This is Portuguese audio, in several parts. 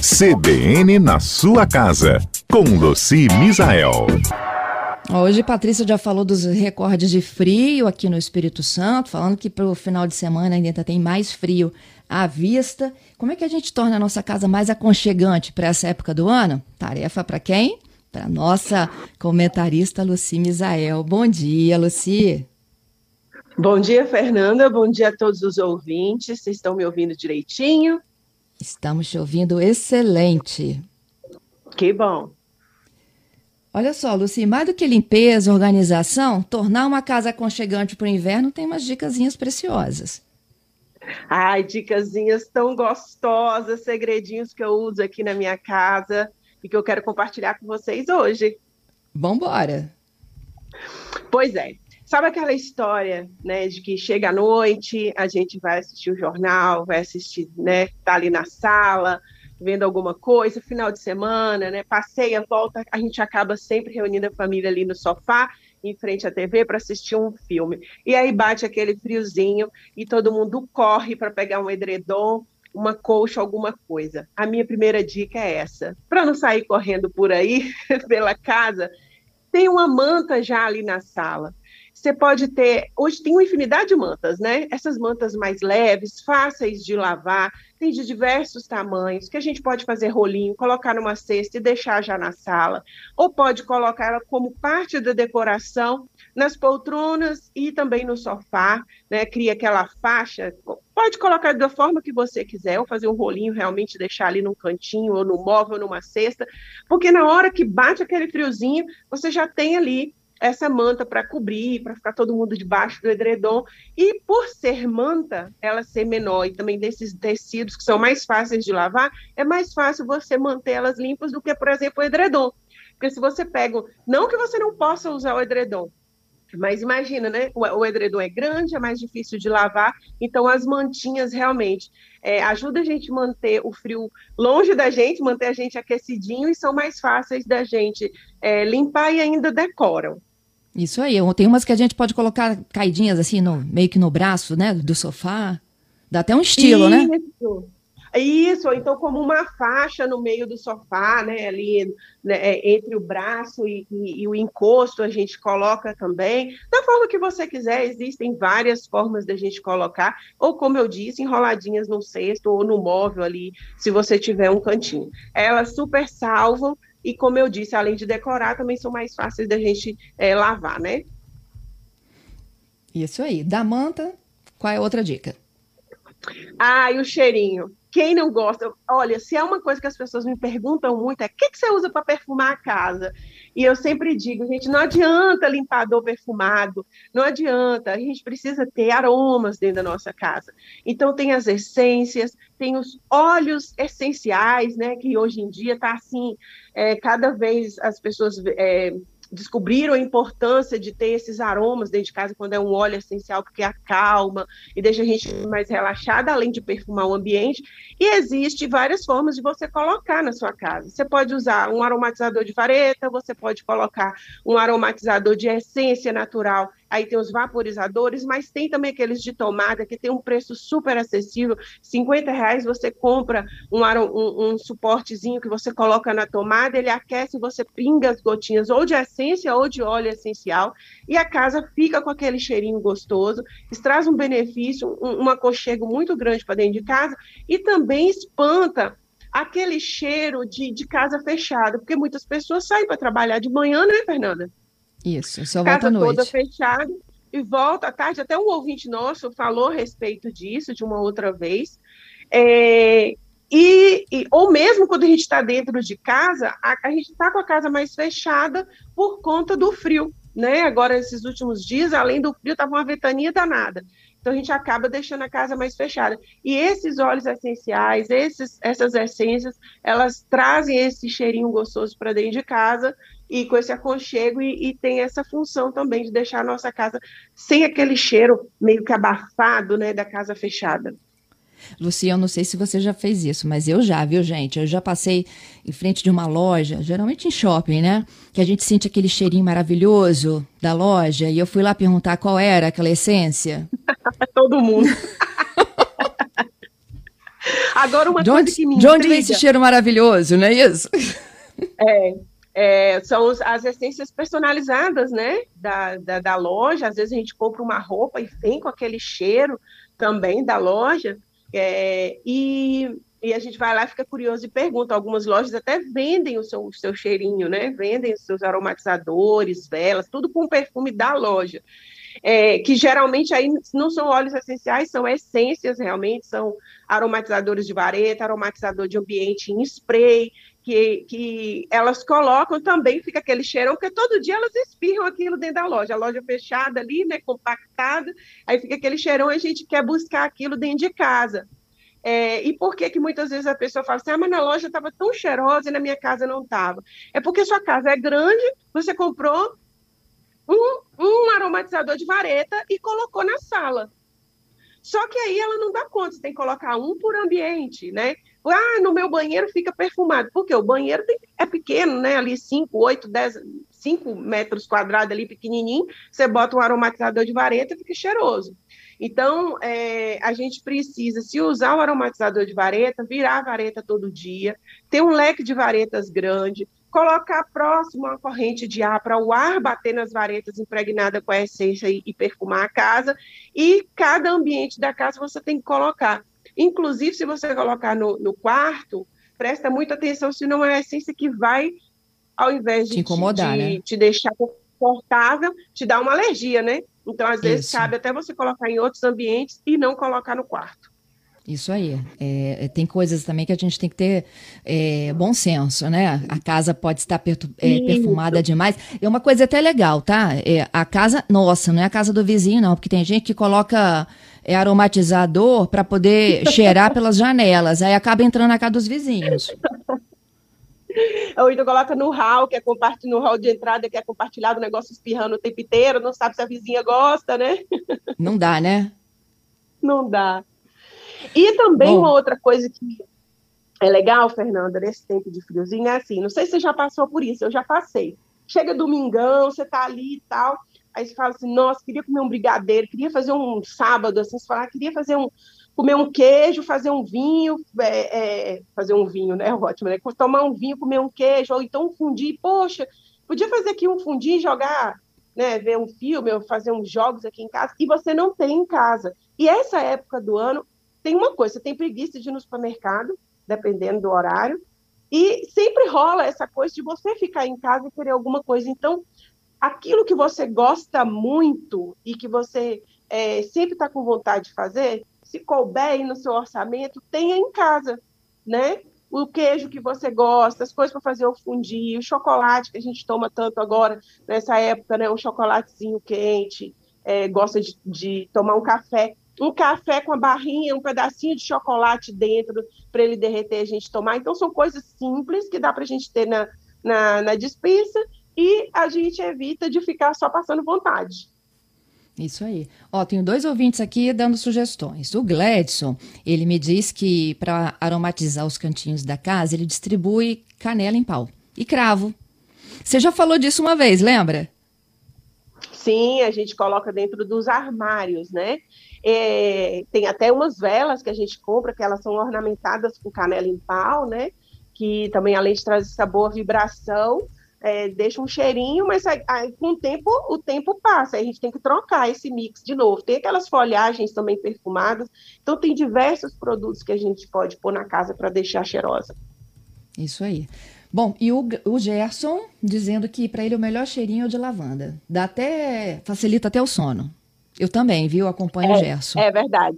CBN na sua casa, com Luci Misael. Hoje Patrícia já falou dos recordes de frio aqui no Espírito Santo, falando que para o final de semana ainda tem mais frio à vista. Como é que a gente torna a nossa casa mais aconchegante para essa época do ano? Tarefa para quem? Para nossa comentarista Luci Misael. Bom dia, Luci. Bom dia, Fernanda. Bom dia a todos os ouvintes. Vocês estão me ouvindo direitinho? Estamos te ouvindo excelente. Que bom. Olha só, Luci, mais do que limpeza, organização, tornar uma casa aconchegante para o inverno tem umas dicasinhas preciosas. Ai, dicasinhas tão gostosas, segredinhos que eu uso aqui na minha casa e que eu quero compartilhar com vocês hoje. Vambora! Pois é. Sabe aquela história, né, de que chega à noite, a gente vai assistir o jornal, vai assistir, né, tá ali na sala, vendo alguma coisa, final de semana, né, passeia, volta, a gente acaba sempre reunindo a família ali no sofá, em frente à TV para assistir um filme. E aí bate aquele friozinho e todo mundo corre para pegar um edredom, uma colcha, alguma coisa. A minha primeira dica é essa: para não sair correndo por aí pela casa, tem uma manta já ali na sala. Você pode ter, hoje tem uma infinidade de mantas, né? Essas mantas mais leves, fáceis de lavar, tem de diversos tamanhos, que a gente pode fazer rolinho, colocar numa cesta e deixar já na sala, ou pode colocar ela como parte da decoração nas poltronas e também no sofá, né? Cria aquela faixa, pode colocar da forma que você quiser, ou fazer um rolinho realmente deixar ali num cantinho ou no móvel, numa cesta, porque na hora que bate aquele friozinho, você já tem ali essa manta para cobrir, para ficar todo mundo debaixo do edredom. E por ser manta, ela ser menor e também desses tecidos que são mais fáceis de lavar, é mais fácil você manter elas limpas do que, por exemplo, o edredom. Porque se você pega, não que você não possa usar o edredom, mas imagina, né? O, edredom é grande, é mais difícil de lavar, então as mantinhas realmente é, ajudam a gente manter o frio longe da gente, manter a gente aquecidinho e são mais fáceis da gente é, limpar e ainda decoram. Isso aí. Tem umas que a gente pode colocar caidinhas assim, no, meio que no braço, né? Do sofá. Dá até um estilo, né? Isso. né? Isso, então como uma faixa no meio do sofá, né, ali né, é, entre o braço e, e, e, o encosto a gente coloca também, da forma que você quiser, existem várias formas da gente colocar, ou como eu disse, enroladinhas no cesto ou no móvel ali, se você tiver um cantinho. Elas super salvam e como eu disse, além de decorar, também são mais fáceis da gente é, lavar, né? Isso aí. Da manta, qual é a outra dica? Ah, e o cheirinho. Quem não gosta? Olha, se é uma coisa que as pessoas me perguntam muito, é o que, que você usa para perfumar a casa? E eu sempre digo, gente, não adianta limpador perfumado, não adianta, a gente precisa ter aromas dentro da nossa casa. Então tem as essências, tem os óleos essenciais, né? Que hoje em dia está assim, é, cada vez as pessoas é, descobriram a importância de ter esses aromas dentro de casa quando é um óleo essencial, porque acalma e deixa a gente mais relaxada, além de perfumar o ambiente. E existe várias formas de você colocar na sua casa. Você pode usar um aromatizador de vareta, você pode colocar um aromatizador de essência natural aí tem os vaporizadores, mas tem também aqueles de tomada que tem um preço super acessível, 50 reais você compra um, um, um suportezinho que você coloca na tomada, ele aquece, você pinga as gotinhas ou de essência ou de óleo essencial e a casa fica com aquele cheirinho gostoso, isso traz um benefício, um, um aconchego muito grande para dentro de casa e também espanta aquele cheiro de, de casa fechada, porque muitas pessoas saem para trabalhar de manhã, né, Fernanda? Isso, só volta à noite. toda fechada e volta à tarde. Até um ouvinte nosso falou a respeito disso de uma outra vez. É, e, e, ou mesmo quando a gente está dentro de casa, a, a gente está com a casa mais fechada por conta do frio, né? Agora, esses últimos dias, além do frio, estava uma ventania danada. Então, a gente acaba deixando a casa mais fechada. E esses óleos essenciais, esses, essas essências, elas trazem esse cheirinho gostoso para dentro de casa e com esse aconchego e, e, tem essa função também de deixar a nossa casa sem aquele cheiro meio que abafado, né, da casa fechada. Lucia, eu não sei se você já fez isso, mas eu já, viu, gente? Eu já passei em frente de uma loja, geralmente em shopping, né? Que a gente sente aquele cheirinho maravilhoso da loja, e eu fui lá perguntar qual era aquela essência. Todo mundo. Agora, uma de coisa que me De onde vem esse cheiro maravilhoso, não é isso? É, é, são as essências personalizadas, né, da, da, da, loja. Às vezes a gente compra uma roupa e vem com aquele cheiro também da loja. É, e, e a gente vai lá, fica curioso e pergunta. Algumas lojas até vendem o seu, o seu cheirinho, né? Vendem os seus aromatizadores, velas, tudo com perfume da loja. É, que geralmente aí não são óleos essenciais, são essências realmente, são aromatizadores de vareta, aromatizador de ambiente em spray, que, que elas colocam também, fica aquele cheirão, porque todo dia elas espirram aquilo dentro da loja, a loja fechada ali, né, compactada, aí fica aquele cheirão, a gente quer buscar aquilo dentro de casa. É, e por que que muitas vezes a pessoa fala assim, ah, mas na loja estava tão cheirosa e na minha casa não estava? É porque sua casa é grande, você comprou um, um aromatizador de vareta e colocou na sala. Só que aí ela não dá conta, você tem que colocar um por ambiente, né? Ah, no meu banheiro fica perfumado. Porque o banheiro tem, é pequeno, né? Ali 5, 8, 10, 5 metros quadrados ali, pequenininho. Você bota um aromatizador de vareta e fica cheiroso. Então, é, a gente precisa, se usar o aromatizador de vareta, virar a vareta todo dia, ter um leque de varetas grande, colocar próximo a corrente de ar para o ar bater nas varetas impregnada com a essência e, e perfumar a casa, e cada ambiente da casa você tem que colocar Inclusive, se você colocar no, no quarto, presta muita atenção se não é a essência que vai, ao invés de te incomodar, te, né? te deixar confortável, te dar uma alergia, né? Então, às vezes, Isso. cabe até você colocar em outros ambientes e não colocar no quarto. Isso aí. É, é tem coisas também que a gente tem que ter é, bom senso, né? A casa pode estar é, perfumada demais. É uma coisa até legal, tá? É, a casa, nossa, não é a casa do vizinho, não, porque tem gente que coloca é aromatizador para poder cheirar pelas janelas. Aí acaba entrando na casa dos vizinhos. Ou então coloca no hall, que é no hall de entrada, que é compartilhado, o negócio espirrando o tempo inteiro, não sabe se a vizinha gosta, né? Não dá, né? Não dá. E também Bom. uma outra coisa que é legal, Fernanda, nesse tempo de friozinho, é assim, não sei se você já passou por isso, eu já passei. Chega domingão, você tá ali e tal, Aí você fala assim, nossa, queria comer um brigadeiro, queria fazer um sábado, assim, você fala, ah, queria fazer um, comer um queijo, fazer um vinho, é, é, fazer um vinho, né, ótimo, né, tomar um vinho, comer um queijo, ou então um fundi, poxa, podia fazer aqui um fundi, jogar, né, ver um filme, ou fazer uns jogos aqui em casa, e você não tem em casa. E essa época do ano, tem uma coisa, você tem preguiça de ir no supermercado, dependendo do horário, e sempre rola essa coisa de você ficar em casa e querer alguma coisa. Então, aquilo que você gosta muito e que você é, sempre está com vontade de fazer, se couber aí no seu orçamento, tenha em casa, né? O queijo que você gosta, as coisas para fazer o fundi, o chocolate que a gente toma tanto agora nessa época, né? Um chocolatezinho quente, é, gosta de, de tomar um café um café com a barrinha, um pedacinho de chocolate dentro para ele derreter a gente tomar. Então, são coisas simples que dá para a gente ter na, na, na dispensa e a gente evita de ficar só passando vontade. Isso aí. Ó, tenho dois ouvintes aqui dando sugestões. O Gladson, ele me diz que para aromatizar os cantinhos da casa, ele distribui canela em pau e cravo. Você já falou disso uma vez, lembra? Sim, a gente coloca dentro dos armários, né? É, tem até umas velas que a gente compra, que elas são ornamentadas com canela em pau, né? Que também, além de trazer sabor, vibração, é, deixa um cheirinho, mas aí, com o tempo, o tempo passa, aí a gente tem que trocar esse mix de novo. Tem aquelas folhagens também perfumadas, então tem diversos produtos que a gente pode pôr na casa para deixar cheirosa. Isso aí. Bom, e o, o Gerson dizendo que para ele o melhor cheirinho é o de lavanda. Dá até. facilita até o sono. Eu também, viu? Acompanho é, o Gerson. É verdade.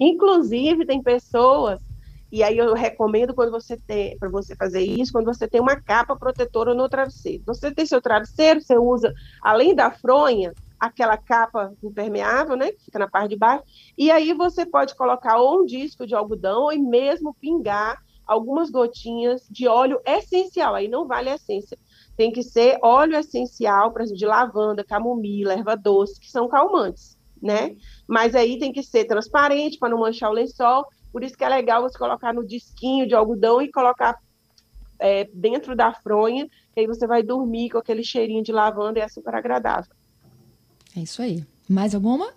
Inclusive, tem pessoas e aí eu recomendo quando você tem para você fazer isso, quando você tem uma capa protetora no travesseiro. Você tem seu travesseiro, você usa além da fronha, aquela capa impermeável, né, que fica na parte de baixo, e aí você pode colocar ou um disco de algodão ou mesmo pingar algumas gotinhas de óleo essencial, aí não vale a essência. Tem que ser óleo essencial, por exemplo, de lavanda, camomila, erva doce, que são calmantes, né? Mas aí tem que ser transparente para não manchar o lençol por isso que é legal você colocar no disquinho de algodão e colocar é, dentro da fronha, que aí você vai dormir com aquele cheirinho de lavanda e é super agradável. É isso aí. Mais alguma?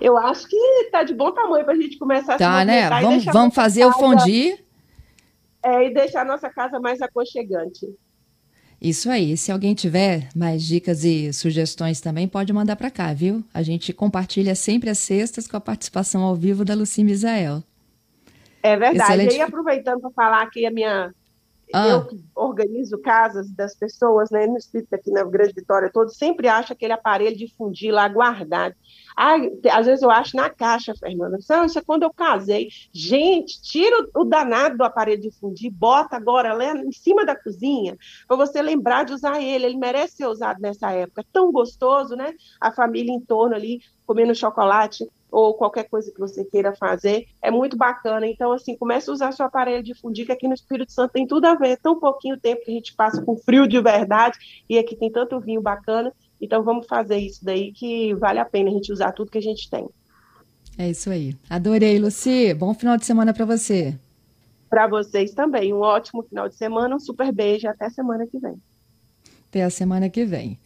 Eu acho que tá de bom tamanho para a gente começar tá, a se né? Vamos, vamos fazer casa, o fundir. É, e deixar a nossa casa mais aconchegante. Isso aí. Se alguém tiver mais dicas e sugestões também, pode mandar para cá, viu? A gente compartilha sempre as sextas com a participação ao vivo da Luci Misael. É verdade. Excelente. E aí, aproveitando para falar aqui a minha ah. Eu organizo casas das pessoas, né, no espírito aqui na Grande Vitória todo, sempre acho aquele aparelho de fundir lá guardado. Ah, às vezes eu acho na caixa, Fernanda. Não, isso é quando eu casei. Gente, tira o, o danado do aparelho de fundir, bota agora lá em cima da cozinha, para você lembrar de usar ele. Ele merece ser usado nessa época. Tão gostoso, né? A família em torno ali, comendo chocolate ou qualquer coisa que você queira fazer, é muito bacana. Então, assim, comece a usar seu aparelho de fundir, que aqui no Espírito Santo tem tudo a ver. É tão pouquinho tempo que a gente passa com frio de verdade, e aqui tem tanto vinho bacana. Então, vamos fazer isso daí, que vale a pena a gente usar tudo que a gente tem. É isso aí. Adorei, Luci. Bom final de semana para você. Para vocês também. Um ótimo final de semana, um super beijo. Até semana que vem. Até a semana que vem.